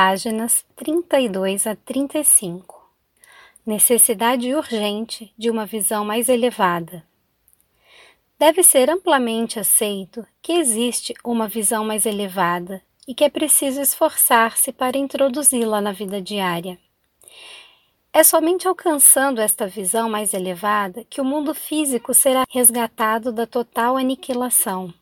páginas 32 a 35. Necessidade urgente de uma visão mais elevada. Deve ser amplamente aceito que existe uma visão mais elevada e que é preciso esforçar-se para introduzi-la na vida diária. É somente alcançando esta visão mais elevada que o mundo físico será resgatado da total aniquilação.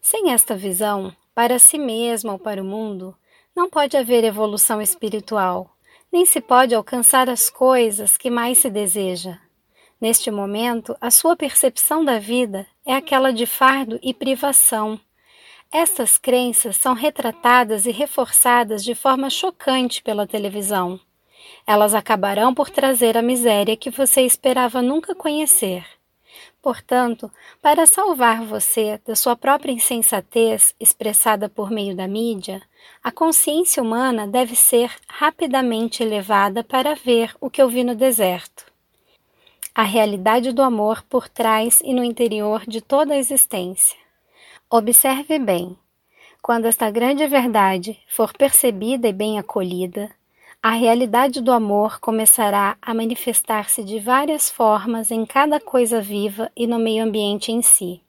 Sem esta visão, para si mesmo ou para o mundo, não pode haver evolução espiritual, nem se pode alcançar as coisas que mais se deseja. Neste momento, a sua percepção da vida é aquela de fardo e privação. Estas crenças são retratadas e reforçadas de forma chocante pela televisão. Elas acabarão por trazer a miséria que você esperava nunca conhecer. Portanto, para salvar você da sua própria insensatez expressada por meio da mídia, a consciência humana deve ser rapidamente elevada para ver o que eu vi no deserto. A realidade do amor por trás e no interior de toda a existência. Observe bem: quando esta grande verdade for percebida e bem acolhida, a realidade do amor começará a manifestar-se de várias formas em cada coisa viva e no meio ambiente em si.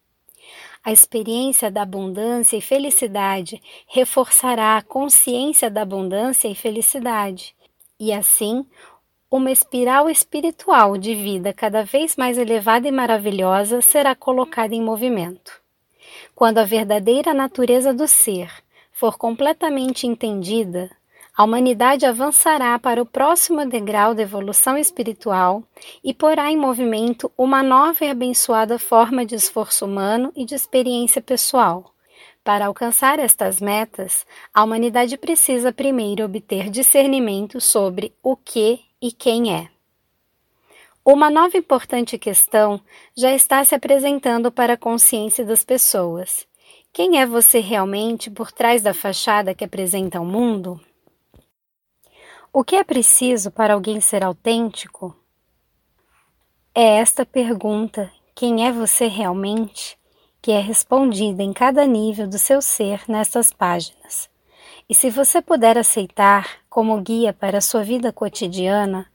A experiência da abundância e felicidade reforçará a consciência da abundância e felicidade, e assim, uma espiral espiritual de vida cada vez mais elevada e maravilhosa será colocada em movimento. Quando a verdadeira natureza do ser for completamente entendida, a humanidade avançará para o próximo degrau da evolução espiritual e porá em movimento uma nova e abençoada forma de esforço humano e de experiência pessoal. Para alcançar estas metas, a humanidade precisa primeiro obter discernimento sobre o que e quem é. Uma nova importante questão já está se apresentando para a consciência das pessoas. Quem é você realmente por trás da fachada que apresenta ao mundo? O que é preciso para alguém ser autêntico? É esta pergunta, quem é você realmente, que é respondida em cada nível do seu ser nestas páginas. E se você puder aceitar como guia para a sua vida cotidiana,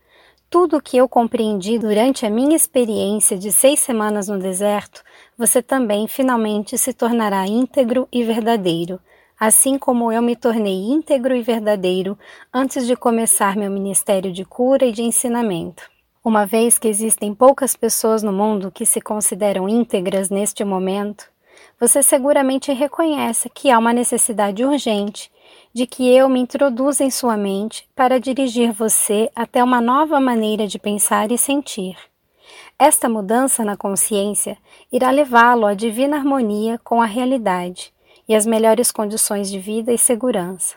tudo o que eu compreendi durante a minha experiência de seis semanas no deserto, você também finalmente se tornará íntegro e verdadeiro, assim como eu me tornei íntegro e verdadeiro antes de começar meu ministério de cura e de ensinamento. Uma vez que existem poucas pessoas no mundo que se consideram íntegras neste momento, você seguramente reconhece que há uma necessidade urgente de que eu me introduza em sua mente para dirigir você até uma nova maneira de pensar e sentir. Esta mudança na consciência irá levá-lo à divina harmonia com a realidade e as melhores condições de vida e segurança.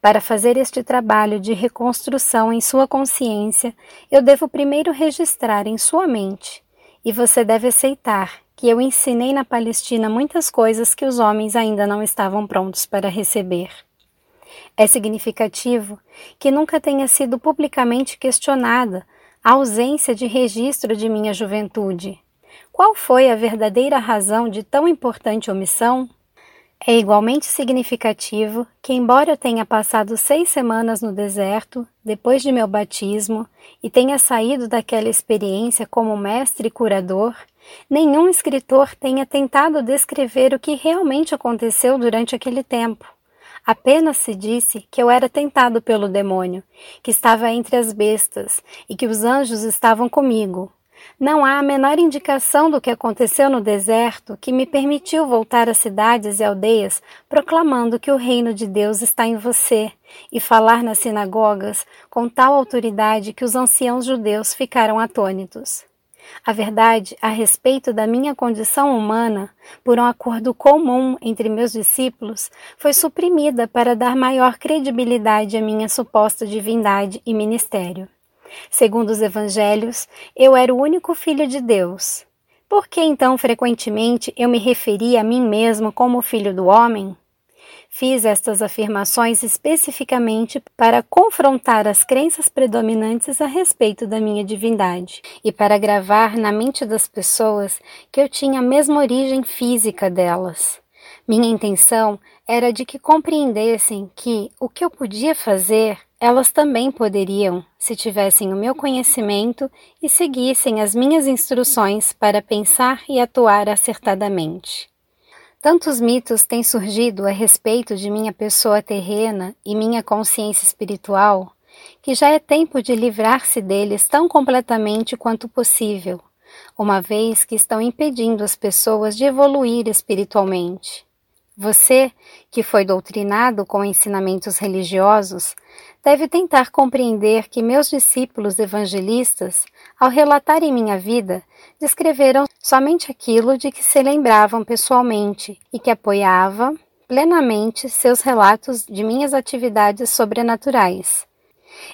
Para fazer este trabalho de reconstrução em sua consciência, eu devo primeiro registrar em sua mente, e você deve aceitar que eu ensinei na Palestina muitas coisas que os homens ainda não estavam prontos para receber. É significativo que nunca tenha sido publicamente questionada a ausência de registro de minha juventude. Qual foi a verdadeira razão de tão importante omissão? É igualmente significativo que, embora eu tenha passado seis semanas no deserto depois de meu batismo e tenha saído daquela experiência como mestre e curador, nenhum escritor tenha tentado descrever o que realmente aconteceu durante aquele tempo. Apenas se disse que eu era tentado pelo demônio, que estava entre as bestas e que os anjos estavam comigo, não há a menor indicação do que aconteceu no deserto que me permitiu voltar às cidades e aldeias proclamando que o reino de Deus está em você e falar nas sinagogas com tal autoridade que os anciãos judeus ficaram atônitos. A verdade a respeito da minha condição humana, por um acordo comum entre meus discípulos, foi suprimida para dar maior credibilidade à minha suposta divindade e ministério. Segundo os evangelhos, eu era o único filho de Deus. Por que então frequentemente eu me referia a mim mesmo como filho do homem? Fiz estas afirmações especificamente para confrontar as crenças predominantes a respeito da minha divindade e para gravar na mente das pessoas que eu tinha a mesma origem física delas. Minha intenção era de que compreendessem que o que eu podia fazer, elas também poderiam, se tivessem o meu conhecimento e seguissem as minhas instruções para pensar e atuar acertadamente. Tantos mitos têm surgido a respeito de minha pessoa terrena e minha consciência espiritual, que já é tempo de livrar-se deles tão completamente quanto possível, uma vez que estão impedindo as pessoas de evoluir espiritualmente. Você, que foi doutrinado com ensinamentos religiosos, deve tentar compreender que meus discípulos evangelistas, ao relatarem minha vida, descreveram somente aquilo de que se lembravam pessoalmente e que apoiava plenamente seus relatos de minhas atividades sobrenaturais.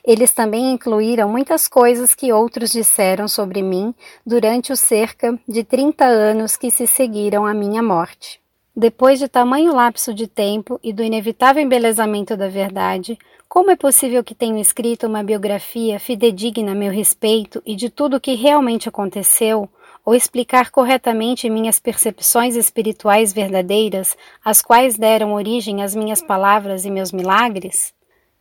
Eles também incluíram muitas coisas que outros disseram sobre mim durante os cerca de 30 anos que se seguiram à minha morte. Depois de tamanho lapso de tempo e do inevitável embelezamento da verdade, como é possível que tenha escrito uma biografia fidedigna a meu respeito e de tudo o que realmente aconteceu, ou explicar corretamente minhas percepções espirituais verdadeiras, as quais deram origem às minhas palavras e meus milagres?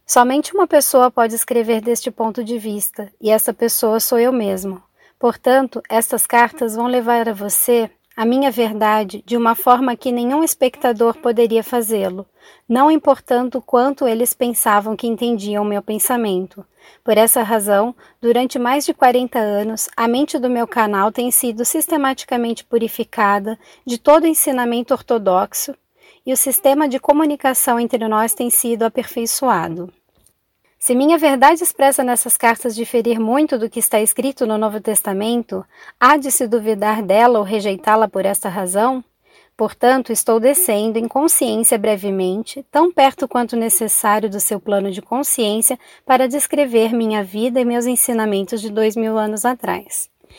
Somente uma pessoa pode escrever deste ponto de vista, e essa pessoa sou eu mesmo. Portanto, estas cartas vão levar a você a minha verdade de uma forma que nenhum espectador poderia fazê-lo, não importando quanto eles pensavam que entendiam meu pensamento. Por essa razão, durante mais de 40 anos, a mente do meu canal tem sido sistematicamente purificada de todo ensinamento ortodoxo e o sistema de comunicação entre nós tem sido aperfeiçoado. Se minha verdade expressa nessas cartas diferir muito do que está escrito no Novo Testamento, há de se duvidar dela ou rejeitá-la por esta razão? Portanto, estou descendo em consciência brevemente, tão perto quanto necessário do seu plano de consciência para descrever minha vida e meus ensinamentos de dois mil anos atrás.